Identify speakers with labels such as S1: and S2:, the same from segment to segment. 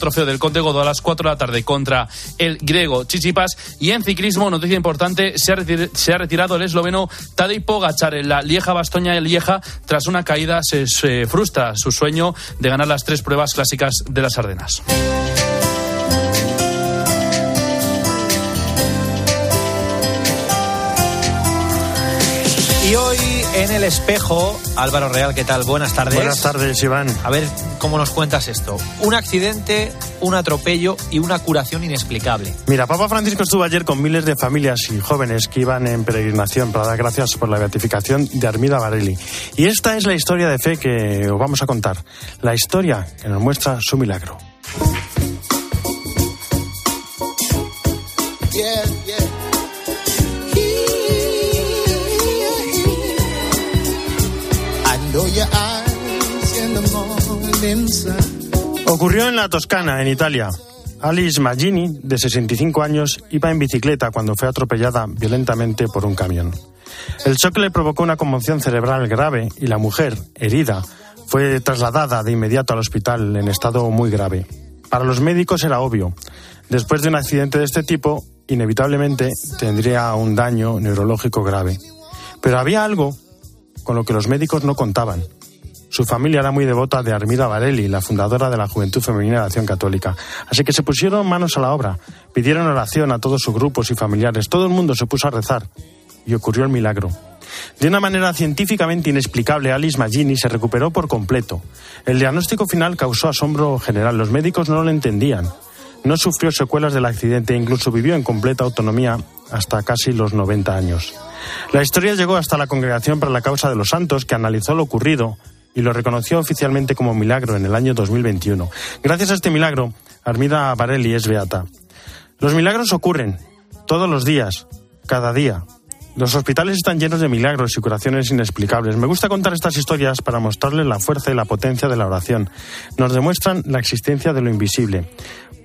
S1: trofeo del Conde Godó a las 4 de la tarde contra el griego Chichipas. Y en ciclismo, noticia importante, se ha, retirado el esloveno Tadej Pogacar en la Lieja Bastoña de Lieja. Tras una caída se, se frustra su sueño de ganar las tres pruebas clásicas de las Ardenas.
S2: En el espejo, Álvaro Real, ¿qué tal? Buenas tardes.
S3: Buenas tardes, Iván.
S2: A ver, ¿cómo nos cuentas esto? Un accidente, un atropello y una curación inexplicable.
S3: Mira, Papa Francisco estuvo ayer con miles de familias y jóvenes que iban en peregrinación para dar gracias por la beatificación de Armida Varelli. Y esta es la historia de fe que os vamos a contar. La historia que nos muestra su milagro. Ocurrió en la Toscana, en Italia. Alice Maggini, de 65 años, iba en bicicleta cuando fue atropellada violentamente por un camión. El choque le provocó una conmoción cerebral grave y la mujer, herida, fue trasladada de inmediato al hospital en estado muy grave. Para los médicos era obvio. Después de un accidente de este tipo, inevitablemente tendría un daño neurológico grave. Pero había algo con lo que los médicos no contaban. Su familia era muy devota de Armida Varelli, la fundadora de la Juventud Femenina de Acción Católica. Así que se pusieron manos a la obra, pidieron oración a todos sus grupos y familiares. Todo el mundo se puso a rezar y ocurrió el milagro. De una manera científicamente inexplicable, Alice Maggini se recuperó por completo. El diagnóstico final causó asombro general. Los médicos no lo entendían. No sufrió secuelas del accidente e incluso vivió en completa autonomía hasta casi los 90 años. La historia llegó hasta la Congregación para la Causa de los Santos, que analizó lo ocurrido y lo reconoció oficialmente como milagro en el año 2021. Gracias a este milagro, Armida Barelli es beata. Los milagros ocurren todos los días, cada día. Los hospitales están llenos de milagros y curaciones inexplicables. Me gusta contar estas historias para mostrarles la fuerza y la potencia de la oración. Nos demuestran la existencia de lo invisible.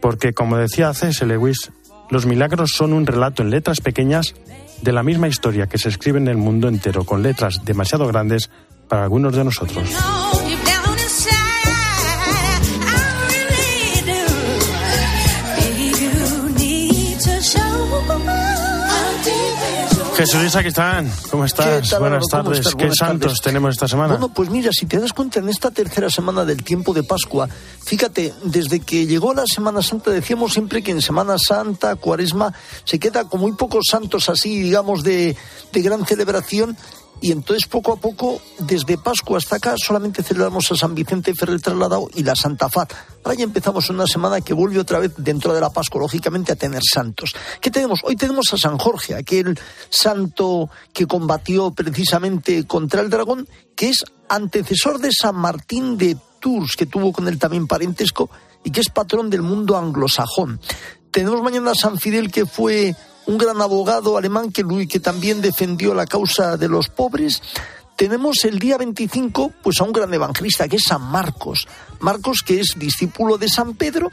S3: Porque, como decía C.S. Lewis, los milagros son un relato en letras pequeñas de la misma historia que se escribe en el mundo entero, con letras demasiado grandes para algunos de nosotros. Jesús aquí están. ¿Cómo estás? Buenas tardes. ¿Qué santos tenemos esta semana?
S4: Bueno, pues mira, si te das cuenta, en esta tercera semana del tiempo de Pascua, fíjate, desde que llegó la Semana Santa, decíamos siempre que en Semana Santa, Cuaresma, se queda con muy pocos santos así, digamos, de, de gran celebración, y entonces poco a poco, desde Pascua hasta acá, solamente celebramos a San Vicente Ferrer trasladado y la Santa Fat. Ahora ya empezamos una semana que vuelve otra vez dentro de la Pascua, lógicamente, a tener santos. ¿Qué tenemos? Hoy tenemos a San Jorge, aquel santo que combatió precisamente contra el dragón, que es antecesor de San Martín de Tours, que tuvo con él también parentesco, y que es patrón del mundo anglosajón. Tenemos mañana a San Fidel, que fue un gran abogado alemán que, que también defendió la causa de los pobres. Tenemos el día 25 pues a un gran evangelista que es San Marcos. Marcos que es discípulo de San Pedro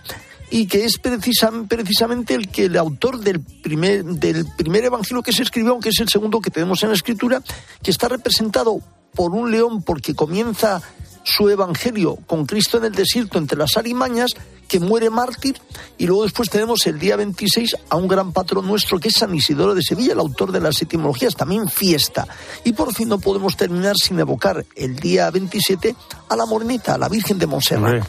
S4: y que es precisamente el que el autor del primer, del primer evangelio que se escribió, aunque es el segundo que tenemos en la escritura, que está representado por un león porque comienza su evangelio con Cristo en el desierto entre las arimañas, que muere mártir, y luego después tenemos el día 26 a un gran patrón nuestro que es San Isidoro de Sevilla, el autor de las etimologías, también fiesta. Y por fin no podemos terminar sin evocar el día 27 a la Morenita, a la Virgen de Montserrat.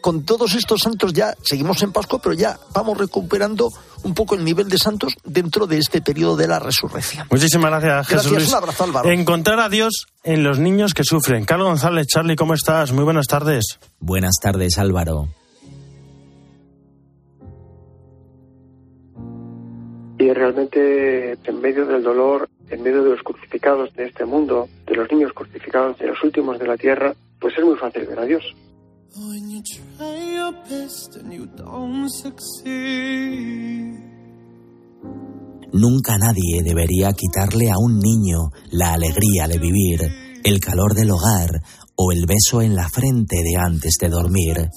S4: Con todos estos santos ya seguimos en Pascua, pero ya vamos recuperando un poco el nivel de santos dentro de este periodo de la resurrección.
S3: Muchísimas gracias, Jesús
S4: gracias, un abrazo, Álvaro.
S3: Encontrar a Dios en los niños que sufren. Carlos González, Charlie, ¿cómo estás? Muy buenas tardes.
S5: Buenas tardes, Álvaro.
S6: Y realmente en medio del dolor, en medio de los crucificados de este mundo, de los niños crucificados, de los últimos de la tierra, pues es muy fácil ver a Dios.
S5: Nunca nadie debería quitarle a un niño la alegría de vivir, el calor del hogar o el beso en la frente de antes de dormir.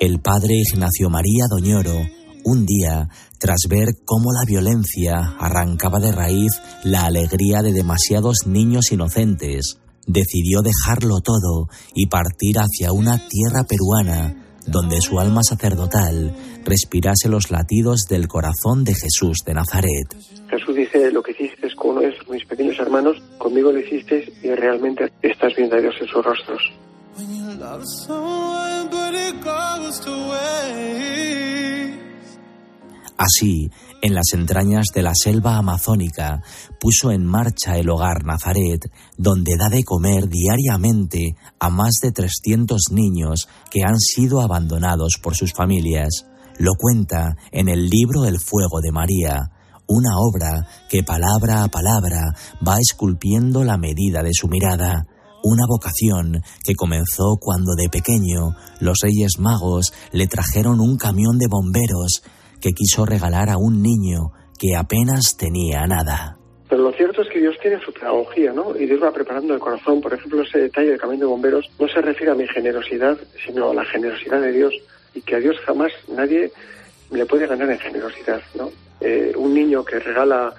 S5: El padre Ignacio María Doñoro, un día, tras ver cómo la violencia arrancaba de raíz la alegría de demasiados niños inocentes, decidió dejarlo todo y partir hacia una tierra peruana donde su alma sacerdotal respirase los latidos del corazón de Jesús de Nazaret.
S6: Jesús dice, lo que hiciste con uno de mis pequeños hermanos, conmigo lo hiciste y realmente estás viendo a Dios en sus rostros.
S5: Así, en las entrañas de la selva amazónica, puso en marcha el hogar Nazaret, donde da de comer diariamente a más de 300 niños que han sido abandonados por sus familias. Lo cuenta en el libro El Fuego de María, una obra que palabra a palabra va esculpiendo la medida de su mirada, una vocación que comenzó cuando de pequeño los Reyes Magos le trajeron un camión de bomberos que quiso regalar a un niño que apenas tenía nada.
S6: Pero lo cierto es que Dios tiene su pedagogía, ¿no? Y Dios va preparando el corazón. Por ejemplo, ese detalle del camión de bomberos no se refiere a mi generosidad, sino a la generosidad de Dios. Y que a Dios jamás nadie le puede ganar en generosidad, ¿no? Eh, un niño que regala,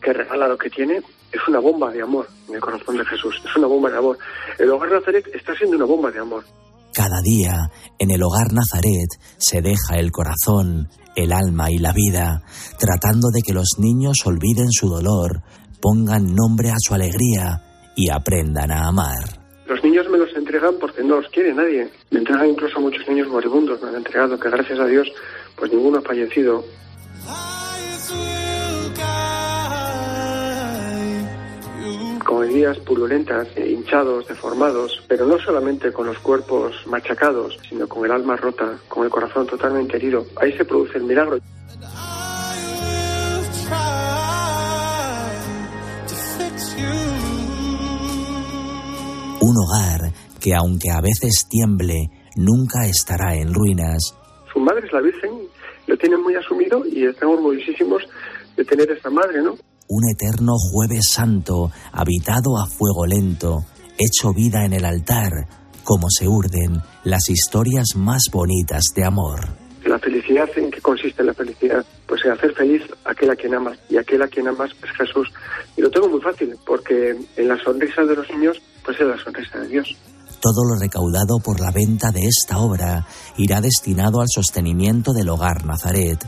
S6: que regala lo que tiene es una bomba de amor en el corazón de Jesús. Es una bomba de amor. El hogar Nazaret está siendo una bomba de amor.
S5: Cada día, en el hogar Nazaret, se deja el corazón, el alma y la vida, tratando de que los niños olviden su dolor, pongan nombre a su alegría y aprendan a amar.
S6: Los niños me los entregan porque no los quiere nadie. Me entregan incluso a muchos niños moribundos, me han entregado, que gracias a Dios, pues ninguno ha fallecido. Con heridas purulentas, eh, hinchados, deformados, pero no solamente con los cuerpos machacados, sino con el alma rota, con el corazón totalmente herido. Ahí se produce el milagro.
S5: Un hogar que aunque a veces tiemble, nunca estará en ruinas.
S6: Su madre es la Virgen, lo tienen muy asumido y están orgullosísimos de tener esta madre, ¿no?
S5: Un eterno jueves santo, habitado a fuego lento, hecho vida en el altar, como se urden las historias más bonitas de amor.
S6: La felicidad, ¿en qué consiste la felicidad? Pues en hacer feliz a aquel a quien amas. Y aquel a quien amas es Jesús. Y lo tengo muy fácil, porque en la sonrisa de los niños, pues es la sonrisa de Dios.
S5: Todo lo recaudado por la venta de esta obra irá destinado al sostenimiento del hogar Nazaret,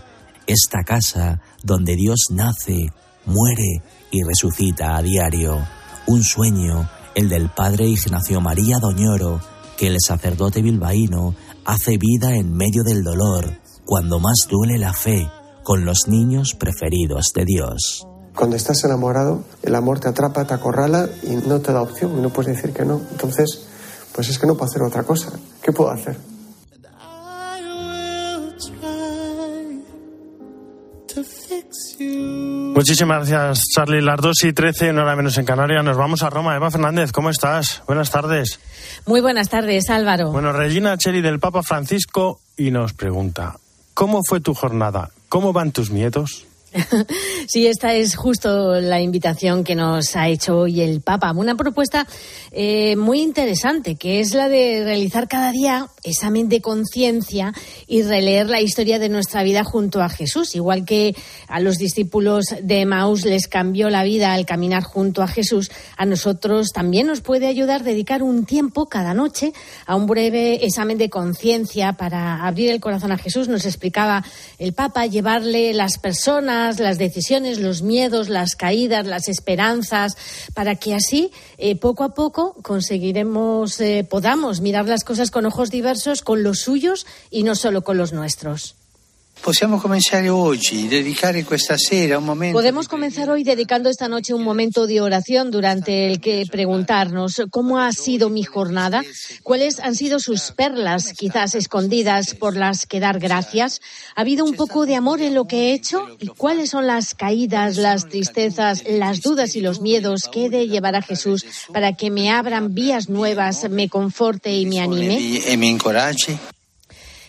S5: esta casa donde Dios nace, muere y resucita a diario. Un sueño, el del padre Ignacio María Doñoro, que el sacerdote bilbaíno hace vida en medio del dolor, cuando más duele la fe, con los niños preferidos de Dios.
S7: Cuando estás enamorado, el amor te atrapa, te acorrala y no te da opción, y no puedes decir que no. Entonces, pues es que no puedo hacer otra cosa. ¿Qué puedo hacer?
S3: Muchísimas gracias, Charlie. Las 2 y 13, una hora menos en Canarias. Nos vamos a Roma. Eva Fernández, ¿cómo estás? Buenas tardes.
S8: Muy buenas tardes, Álvaro.
S3: Bueno, Regina Cheri del Papa Francisco y nos pregunta, ¿cómo fue tu jornada? ¿Cómo van tus nietos?
S8: Sí, esta es justo la invitación que nos ha hecho hoy el Papa. Una propuesta eh, muy interesante, que es la de realizar cada día examen de conciencia y releer la historia de nuestra vida junto a Jesús. Igual que a los discípulos de Maús les cambió la vida al caminar junto a Jesús, a nosotros también nos puede ayudar dedicar un tiempo cada noche a un breve examen de conciencia para abrir el corazón a Jesús. Nos explicaba el Papa, llevarle las personas, las decisiones, los miedos, las caídas, las esperanzas, para que así, eh, poco a poco, conseguiremos, eh, podamos mirar las cosas con ojos diversos, con los suyos y no solo con los nuestros. Podemos comenzar hoy dedicando esta noche un momento de oración durante el que preguntarnos cómo ha sido mi jornada, cuáles han sido sus perlas, quizás escondidas por las que dar gracias. ¿Ha habido un poco de amor en lo que he hecho? ¿Y cuáles son las caídas, las tristezas, las dudas y los miedos que he de llevar a Jesús para que me abran vías nuevas, me conforte y me anime?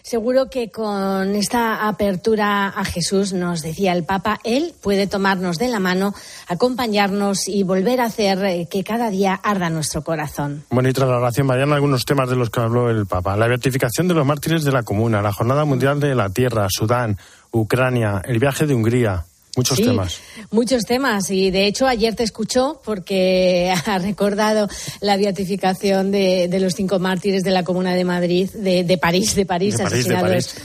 S8: Seguro que con esta apertura a Jesús, nos decía el Papa, Él puede tomarnos de la mano, acompañarnos y volver a hacer eh, que cada día arda nuestro corazón.
S3: Bueno, y tras la oración mariana, algunos temas de los que habló el Papa. La beatificación de los mártires de la Comuna, la Jornada Mundial de la Tierra, Sudán, Ucrania, el viaje de Hungría. Muchos temas.
S8: Muchos temas. Y de hecho, ayer te escuchó porque ha recordado la beatificación de, los cinco mártires de la Comuna de Madrid, de, París, de París, asesinados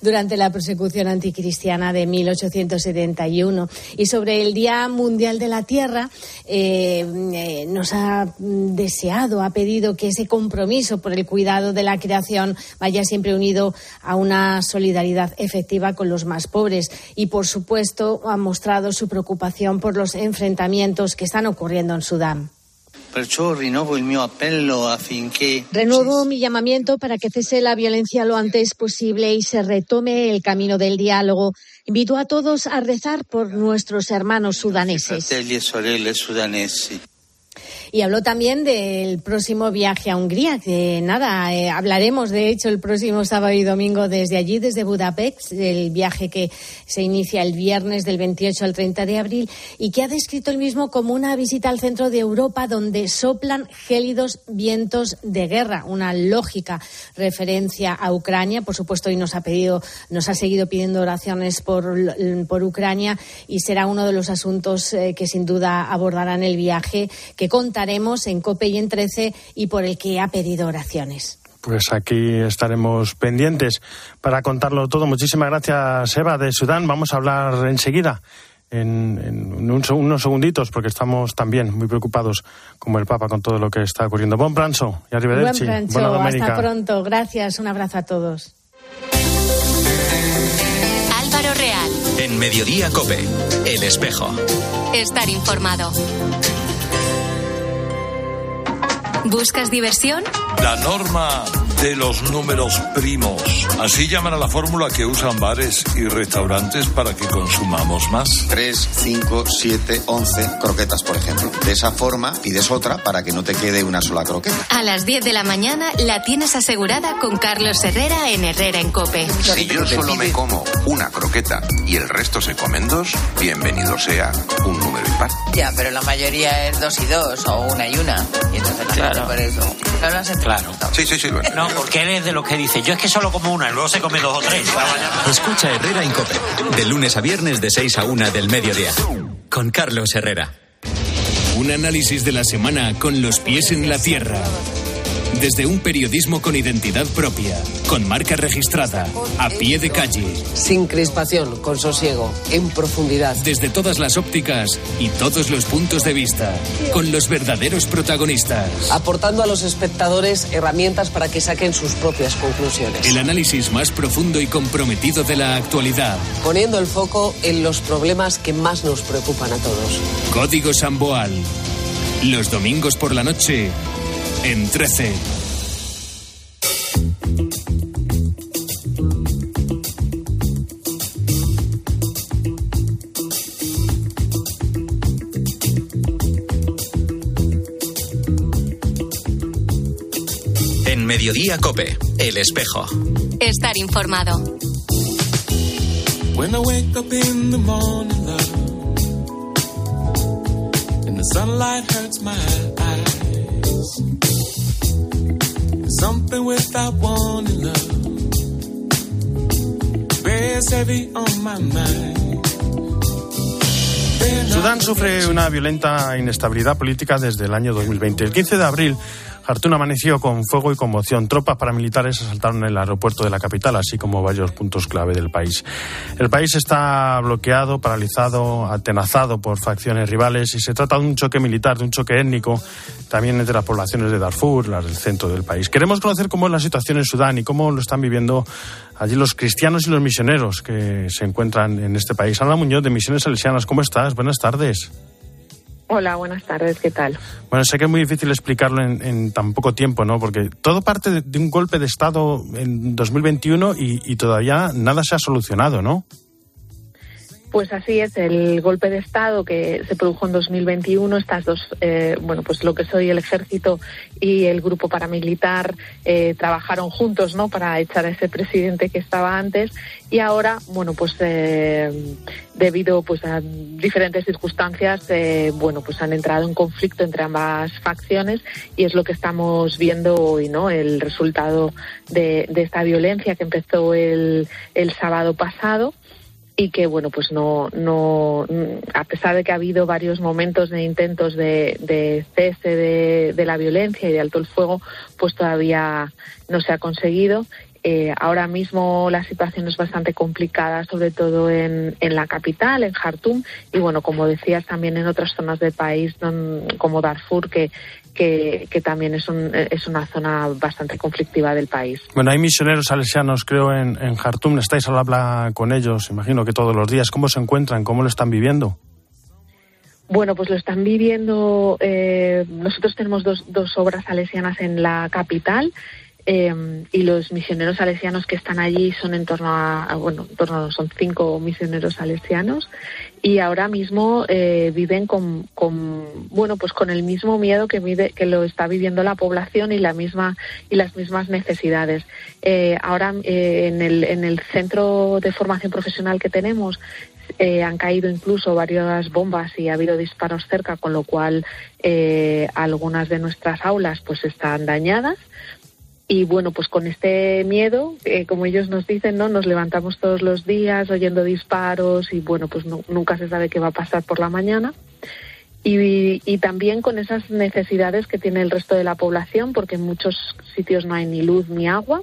S8: durante la persecución anticristiana de 1871. Y sobre el Día Mundial de la Tierra, eh, eh, nos ha deseado, ha pedido que ese compromiso por el cuidado de la creación vaya siempre unido a una solidaridad efectiva con los más pobres. Y, por supuesto, ha mostrado su preocupación por los enfrentamientos que están ocurriendo en Sudán. Renuevo mi llamamiento para que cese la violencia lo antes posible y se retome el camino del diálogo. Invito a todos a rezar por nuestros hermanos sudaneses. Y habló también del próximo viaje a Hungría, que nada, eh, hablaremos de hecho el próximo sábado y domingo desde allí, desde Budapest, el viaje que se inicia el viernes del 28 al 30 de abril y que ha descrito el mismo como una visita al centro de Europa donde soplan gélidos vientos de guerra, una lógica referencia a Ucrania. Por supuesto, y nos ha pedido, nos ha seguido pidiendo oraciones por, por Ucrania y será uno de los asuntos eh, que sin duda abordarán el viaje que conta estaremos en COPE y en 13 y por el que ha pedido oraciones.
S3: Pues aquí estaremos pendientes para contarlo todo. Muchísimas gracias, Eva, de Sudán. Vamos a hablar enseguida. En, unos segunditos, porque estamos también muy preocupados, como el Papa, con todo lo que está ocurriendo. Buen pranzo y arrivederci.
S8: Buen pranzo, hasta pronto. Gracias, un abrazo a todos.
S9: Álvaro Real.
S10: En Mediodía Cope, El Espejo.
S9: Estar informado. ¿Buscas diversión?
S11: La norma de los números primos. Así llaman a la fórmula que usan bares y restaurantes para que consumamos más.
S12: 3, 5, 7, 11 croquetas, por ejemplo. De esa forma pides otra para que no te quede una sola croqueta.
S9: A las 10 de la mañana la tienes asegurada con Carlos Herrera en Herrera en Cope.
S13: Si yo solo me como una croqueta y el resto se comen dos, bienvenido sea un número impar.
S14: Ya, pero la mayoría es dos y dos o una y una. Y entonces claro. por eso.
S13: Claro. Sí, sí, sí.
S15: No, porque él es de los que dice, yo es que solo como una y luego se come dos o tres.
S10: Escucha Herrera en Cope, de lunes a viernes de 6 a 1 del mediodía, con Carlos Herrera.
S16: Un análisis de la semana con los pies en la tierra desde un periodismo con identidad propia, con marca registrada, a pie de calle.
S17: Sin crispación, con sosiego, en profundidad.
S16: Desde todas las ópticas y todos los puntos de vista, con los verdaderos protagonistas.
S17: Aportando a los espectadores herramientas para que saquen sus propias conclusiones.
S16: El análisis más profundo y comprometido de la actualidad.
S17: Poniendo el foco en los problemas que más nos preocupan a todos.
S16: Código Samboal. Los domingos por la noche en 13.
S10: En Mediodía Cope, El Espejo.
S9: Estar informado. When I wake up in the morning, love, and the sunlight hurts my eyes. Something without wanting love.
S3: Bears heavy on my mind. Sudán sufre una violenta inestabilidad política desde el año 2020. El 15 de abril Khartoum amaneció con fuego y conmoción. Tropas paramilitares asaltaron el aeropuerto de la capital, así como varios puntos clave del país. El país está bloqueado, paralizado, atenazado por facciones rivales y se trata de un choque militar, de un choque étnico, también entre las poblaciones de Darfur, las del centro del país. Queremos conocer cómo es la situación en Sudán y cómo lo están viviendo allí los cristianos y los misioneros que se encuentran en este país. Ana Muñoz, de Misiones Salesianas, ¿cómo estás? Buenas tardes.
S18: Hola, buenas tardes, ¿qué tal?
S3: Bueno, sé que es muy difícil explicarlo en, tan poco tiempo, ¿no? Porque todo parte de, un golpe de Estado en 2021 y, y todavía nada se ha solucionado, ¿no?
S18: Pues así es, el golpe de Estado que se produjo en 2021, estas dos, eh, bueno, pues lo que soy el ejército y el grupo paramilitar eh, trabajaron juntos, ¿no? Para echar a ese presidente que estaba antes y ahora, bueno, pues eh, debido pues a diferentes circunstancias, bueno, pues han entrado en conflicto entre ambas facciones y es lo que estamos viendo hoy, ¿no? El resultado de, esta violencia que empezó el, el sábado pasado y que bueno pues no no a pesar de que ha habido varios momentos de intentos de, cese de, de, la violencia y de alto el fuego pues todavía no se ha conseguido. Eh, ahora mismo la situación es bastante complicada, sobre todo en, en la capital, en Jartum, y bueno, como decías, también en otras zonas del país, como Darfur, que, que, que, también es, un, es una zona bastante conflictiva del país.
S3: Bueno, hay misioneros salesianos, creo, en, en Jartum. ¿Estáis al habla con ellos? Imagino que todos los días. ¿Cómo se encuentran? ¿Cómo lo están viviendo?
S18: Bueno, pues lo están viviendo. Eh, nosotros tenemos dos, dos obras salesianas en la capital. Eh, y los misioneros salesianos que están allí son en torno a, bueno, en torno son cinco misioneros salesianos y ahora mismo eh, viven con, bueno, pues con el mismo miedo que lo está viviendo la población y la misma y las mismas necesidades. Eh, ahora eh, en el en el centro de formación profesional que tenemos eh, han caído incluso varias bombas y ha habido disparos cerca, con lo cual eh, algunas de nuestras aulas pues están dañadas y bueno, pues con este miedo, eh, como ellos nos dicen, ¿no? Nos levantamos todos los días oyendo disparos y bueno, pues no, nunca se sabe qué va a pasar por la mañana. Y, y, también con esas necesidades que tiene el resto de la población, porque en muchos sitios no hay ni luz ni agua.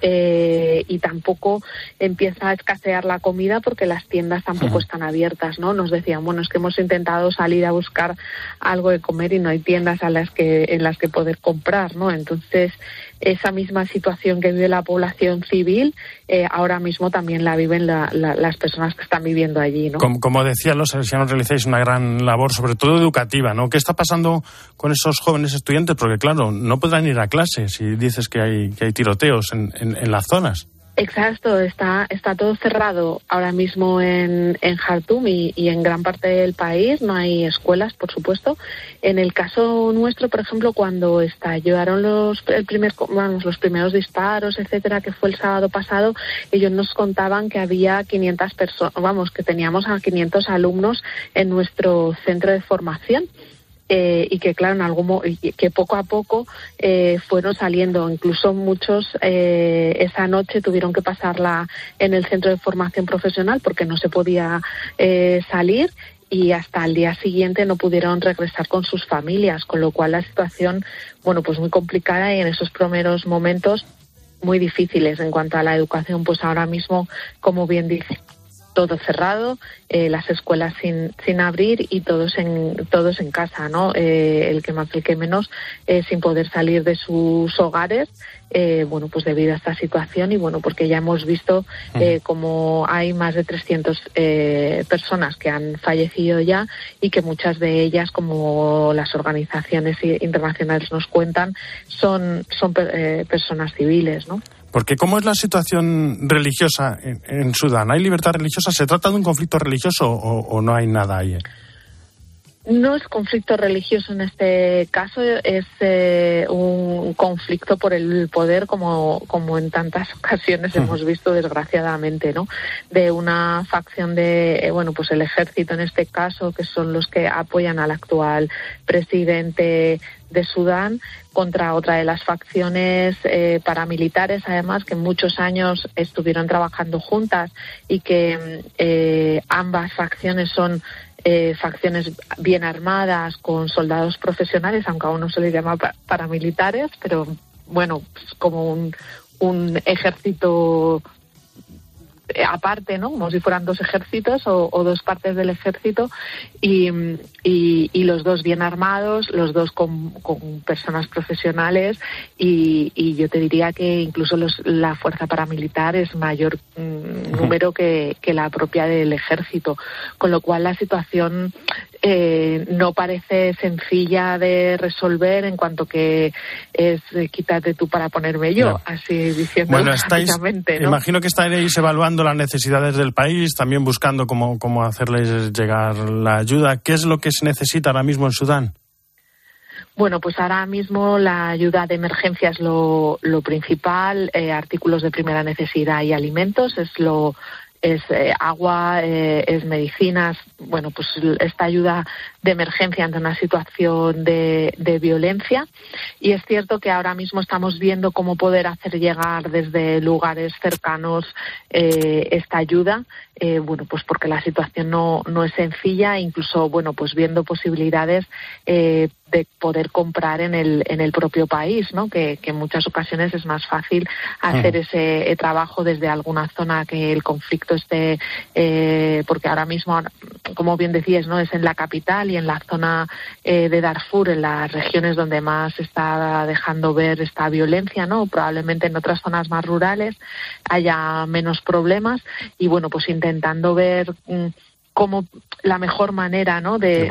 S18: Eh, y tampoco empieza a escasear la comida porque las tiendas tampoco están abiertas, ¿no? Nos decían, bueno, es que hemos intentado salir a buscar algo de comer y no hay tiendas a las que en las que poder comprar, ¿no? Entonces, esa misma situación que vive la población civil, eh, ahora mismo también la viven la, la, las personas que están viviendo allí. ¿no?
S3: Como, como decía, los salesianos realizáis una gran labor, sobre todo educativa. ¿no? ¿Qué está pasando con esos jóvenes estudiantes? Porque, claro, no podrán ir a clase si dices que hay, que hay tiroteos en, en, las zonas.
S18: Exacto, está, está todo cerrado ahora mismo en, en Jartum y, y, en gran parte del país. No hay escuelas, por supuesto. En el caso nuestro, por ejemplo, cuando estallaron los, el primer, vamos, los primeros disparos, etcétera, que fue el sábado pasado, ellos nos contaban que había 500 personas, vamos, que teníamos a 500 alumnos en nuestro centro de formación eh, y que claro en algún que poco a poco eh, fueron saliendo. Incluso muchos eh, esa noche tuvieron que pasarla en el centro de formación profesional porque no se podía salir y hasta el día siguiente no pudieron regresar con sus familias con lo cual la situación bueno pues muy complicada y en esos primeros momentos muy difíciles en cuanto a la educación pues ahora mismo como bien dice todo cerrado, eh, las escuelas sin, sin abrir y todos en, todos en casa, ¿no? Eh, el que más, el que menos, eh, sin poder salir de sus hogares, bueno, pues debido a esta situación y bueno, porque ya hemos visto como hay más de 300 eh, personas que han fallecido ya y que muchas de ellas, como las organizaciones internacionales nos cuentan, son, son personas civiles, ¿no?
S3: Porque ¿cómo es la situación religiosa en, en, Sudán? ¿Hay libertad religiosa? ¿Se trata de un conflicto religioso o, o no hay nada ahí?
S18: No es conflicto religioso en este caso, es eh, un conflicto por el poder, como, como en tantas ocasiones hemos visto, desgraciadamente, ¿no? De una facción de, eh, bueno, pues el ejército en este caso, que son los que apoyan al actual presidente de Sudán contra otra de las facciones eh, paramilitares, además, que muchos años estuvieron trabajando juntas y que eh, ambas facciones son eh, facciones bien armadas con soldados profesionales, aunque aún no se les llama paramilitares, pero bueno, pues como un, un ejército aparte, ¿no? Como si fueran dos ejércitos o, o dos partes del ejército y, y, y, los dos bien armados, los dos con, con personas profesionales y, y, yo te diría que incluso los, la fuerza paramilitar es mayor mmm, número que, que, la propia del ejército, con lo cual la situación eh, no parece sencilla de resolver en cuanto que es eh, quítate tú para ponerme yo, no. así diciendo
S3: bueno, estáis, ¿no? Imagino que estaréis evaluando las necesidades del país, también buscando cómo, cómo hacerles llegar la ayuda. ¿Qué es lo que se necesita ahora mismo en Sudán?
S18: Bueno, pues ahora mismo la ayuda de emergencia es lo, lo principal, eh, artículos de primera necesidad y alimentos es lo es eh, agua, eh, es medicinas. Bueno, pues esta ayuda de emergencia ante una situación de, de violencia. Y es cierto que ahora mismo estamos viendo cómo poder hacer llegar desde lugares cercanos eh, esta ayuda, eh, bueno, pues porque la situación no, no es sencilla, incluso, bueno, pues viendo posibilidades de poder comprar en el, en el propio país, ¿no? Que, en muchas ocasiones es más fácil hacer ese trabajo desde alguna zona que el conflicto esté, porque ahora mismo, como bien decías, ¿no? Es en la capital y en la zona de Darfur, en las regiones donde más está dejando ver esta violencia, ¿no? Probablemente en otras zonas más rurales haya menos problemas y, bueno, pues intentando ver mm, cómo la mejor manera ¿no? de,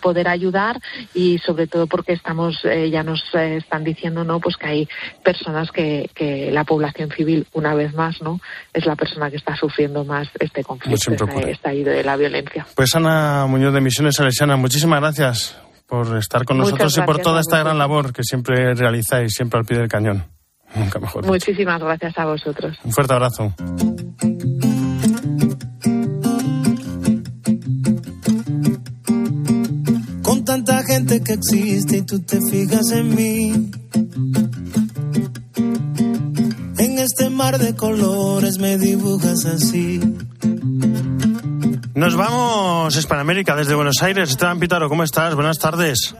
S18: poder, ayudar. y sobre todo porque estamos eh, ya nos eh, están diciendo no pues que hay personas que, que, la población civil una vez más no es la persona que está sufriendo más este conflicto esta, de la violencia.
S3: Pues Ana Muñoz de Misiones Salesianas muchísimas gracias por estar con nosotros y por toda esta gran labor que siempre realizáis siempre al pie del cañón. Nunca mejor
S18: muchísimas gracias a vosotros.
S3: Un fuerte abrazo
S19: tanta gente que existe y tú te fijas en mí. En este mar de colores me dibujas así.
S3: Nos vamos a Hispanoamérica desde Buenos Aires. Esteban Pitaro, ¿cómo estás? Buenas tardes.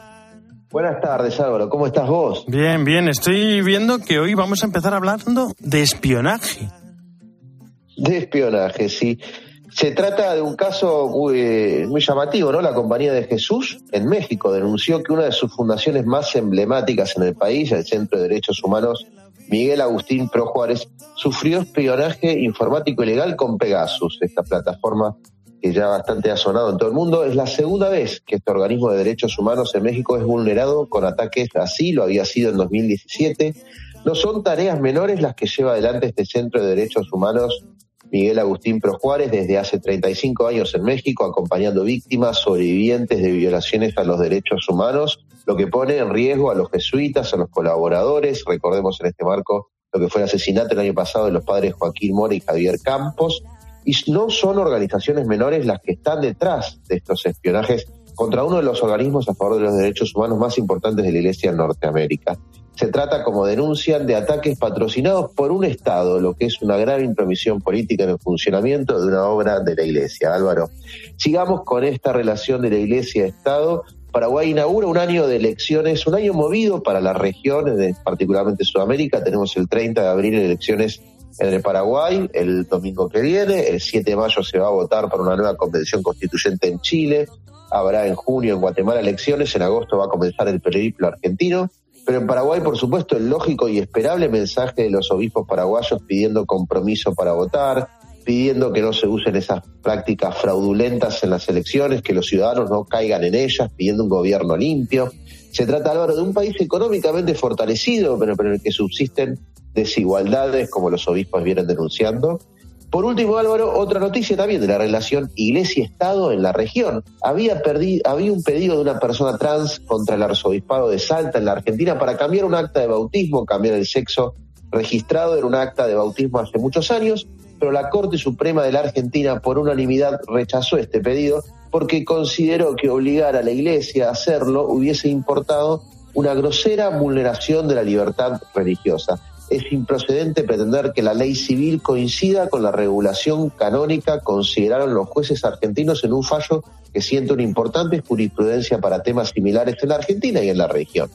S20: Buenas tardes, Álvaro. ¿Cómo estás vos?
S3: Bien, bien. Estoy viendo que hoy vamos a empezar hablando de espionaje.
S20: De espionaje, sí. Se trata de un caso muy, llamativo, ¿no? La Compañía de Jesús en México denunció que una de sus fundaciones más emblemáticas en el país, el Centro de Derechos Humanos Miguel Agustín Pro Juárez, sufrió espionaje informático ilegal con Pegasus, esta plataforma que ya bastante ha sonado en todo el mundo. Es la segunda vez que este organismo de derechos humanos en México es vulnerado con ataques así, lo había sido en 2017. No son tareas menores las que lleva adelante este Centro de Derechos Humanos Miguel Agustín Projuárez desde hace 35 años en México, acompañando víctimas sobrevivientes de violaciones a los derechos humanos, lo que pone en riesgo a los jesuitas, a los colaboradores. Recordemos en este marco lo que fue el asesinato el año pasado de los padres Joaquín Mora y Javier Campos. Y no son organizaciones menores las que están detrás de estos espionajes contra uno de los organismos a favor de los derechos humanos más importantes de la Iglesia en Norteamérica. Se trata, como denuncian, de ataques patrocinados por un Estado, lo que es una grave intromisión política en el funcionamiento de una obra de la Iglesia. Álvaro, sigamos con esta relación de la Iglesia-Estado. Paraguay inaugura un año de elecciones, un año movido para las regiones, particularmente Sudamérica. Tenemos el 30 de abril elecciones en el Paraguay, el domingo que viene. El 7 de mayo se va a votar por una nueva convención constituyente en Chile. Habrá en junio en Guatemala elecciones. En agosto va a comenzar el periplo argentino. Pero en Paraguay, por supuesto, el lógico y esperable mensaje de los obispos paraguayos pidiendo compromiso para votar, pidiendo que no se usen esas prácticas fraudulentas en las elecciones, que los ciudadanos no caigan en ellas, pidiendo un gobierno limpio. Se trata, Álvaro, de un país económicamente fortalecido, pero, pero en el que subsisten desigualdades, como los obispos vienen denunciando, por último, Álvaro, otra noticia también de la relación Iglesia-Estado en la región. Había, había un pedido de una persona trans contra el arzobispado de Salta en la Argentina para cambiar un acta de bautismo, cambiar el sexo registrado en un acta de bautismo hace muchos años, pero la Corte Suprema de la Argentina por unanimidad rechazó este pedido porque consideró que obligar a la Iglesia a hacerlo hubiese importado una grosera vulneración de la libertad religiosa es improcedente pretender que la ley civil coincida con la regulación canónica, consideraron los jueces argentinos en un fallo que siente una importante jurisprudencia para temas similares en la Argentina y en la región.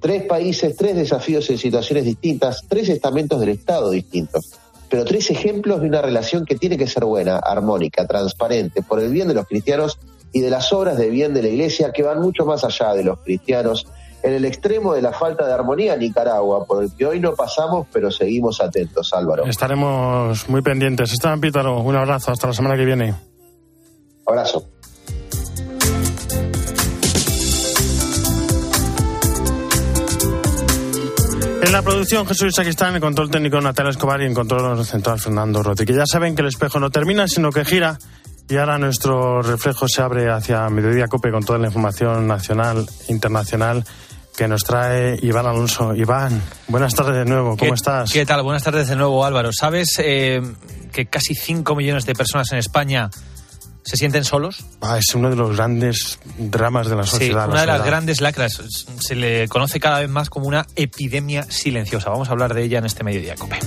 S20: Tres países, tres desafíos en situaciones distintas, tres estamentos del Estado distintos, pero tres ejemplos de una relación que tiene que ser buena, armónica, transparente, por el bien de los cristianos y de las obras de bien de la Iglesia que van mucho más allá de los cristianos en el extremo de la falta de armonía Nicaragua, por el que hoy no pasamos, pero seguimos atentos, Álvaro.
S3: Estaremos muy pendientes. Esteban Pítaro, un abrazo, hasta la semana que viene.
S20: Abrazo.
S3: En la producción Jesús Saquistán, en el control técnico Natalia Escobar y en control central Fernando Roti. Que ya saben que el espejo no termina, sino que gira. Y ahora nuestro reflejo se abre hacia Mediodía Cope con toda la información nacional, internacional que nos trae Iván Alonso. Iván, buenas tardes de nuevo, ¿cómo estás?
S2: ¿Qué tal? Buenas tardes de nuevo, Álvaro. ¿Sabes eh, que casi 5 millones de personas en España ¿Se sienten solos?
S3: Ah, es uno de los grandes dramas de la
S2: Sí,
S3: sociedad.
S2: una
S3: la
S2: de las grandes lacras. Se le conoce cada vez más como una epidemia silenciosa. Vamos a hablar de ella en este mediodía, Cope.